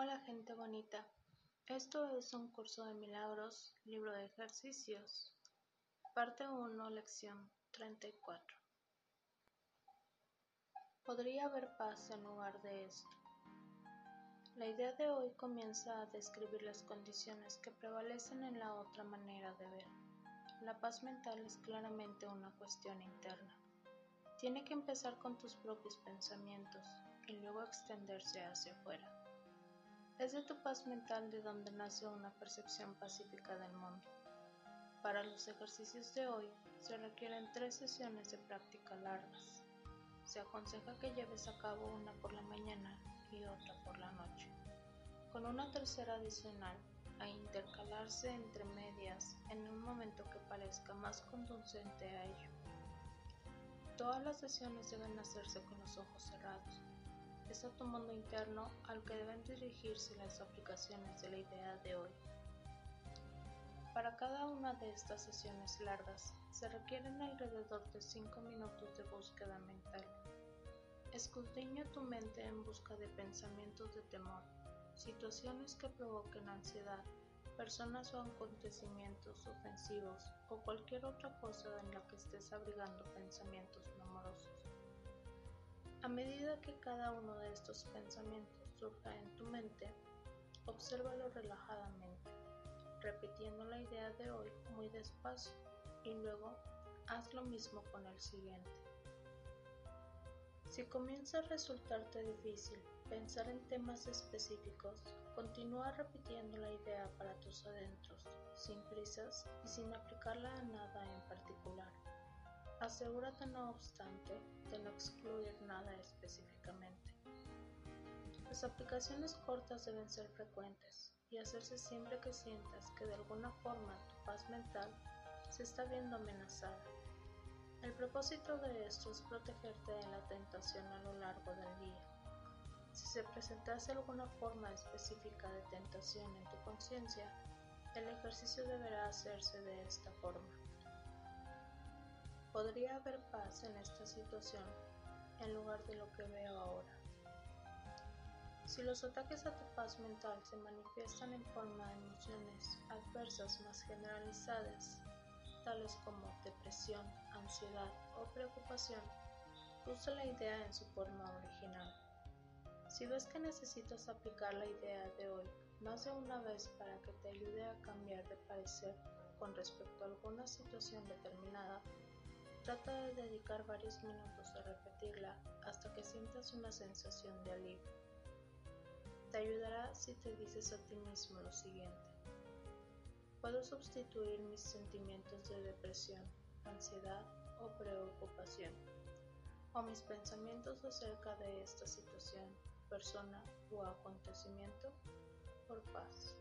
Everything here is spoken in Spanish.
Anita. Esto es un curso de milagros, libro de ejercicios, parte 1, lección 34. Podría haber paz en lugar de esto. La idea de hoy comienza a describir las condiciones que prevalecen en la otra manera de ver. La paz mental es claramente una cuestión interna. Tiene que empezar con tus propios pensamientos y luego extenderse hacia afuera. Es de tu paz mental de donde nace una percepción pacífica del mundo. Para los ejercicios de hoy se requieren tres sesiones de práctica largas. Se aconseja que lleves a cabo una por la mañana y otra por la noche, con una tercera adicional a intercalarse entre medias en un momento que parezca más conducente a ello. Todas las sesiones deben hacerse con los ojos cerrados tu mundo interno al que deben dirigirse las aplicaciones de la idea de hoy. Para cada una de estas sesiones largas se requieren alrededor de 5 minutos de búsqueda mental. Escudriña tu mente en busca de pensamientos de temor, situaciones que provoquen ansiedad, personas o acontecimientos ofensivos o cualquier otra cosa en la que estés abrigando pensamientos amorosos. A medida que cada uno de estos pensamientos surja en tu mente, obsérvalo relajadamente, repitiendo la idea de hoy muy despacio y luego haz lo mismo con el siguiente. Si comienza a resultarte difícil pensar en temas específicos, continúa repitiendo la idea para tus adentros, sin prisas y sin aplicarla a nada en particular. Asegúrate no obstante de específicamente. Las aplicaciones cortas deben ser frecuentes y hacerse siempre que sientas que de alguna forma tu paz mental se está viendo amenazada. El propósito de esto es protegerte de la tentación a lo largo del día. Si se presentase alguna forma específica de tentación en tu conciencia, el ejercicio deberá hacerse de esta forma. Podría haber paz en esta situación en lugar de lo que veo ahora. Si los ataques a tu paz mental se manifiestan en forma de emociones adversas más generalizadas, tales como depresión, ansiedad o preocupación, usa la idea en su forma original. Si ves que necesitas aplicar la idea de hoy más de una vez para que te ayude a cambiar de parecer con respecto a alguna situación determinada, Trata de dedicar varios minutos a repetirla hasta que sientas una sensación de alivio. Te ayudará si te dices a ti mismo lo siguiente. Puedo sustituir mis sentimientos de depresión, ansiedad o preocupación, o mis pensamientos acerca de esta situación, persona o acontecimiento por paz.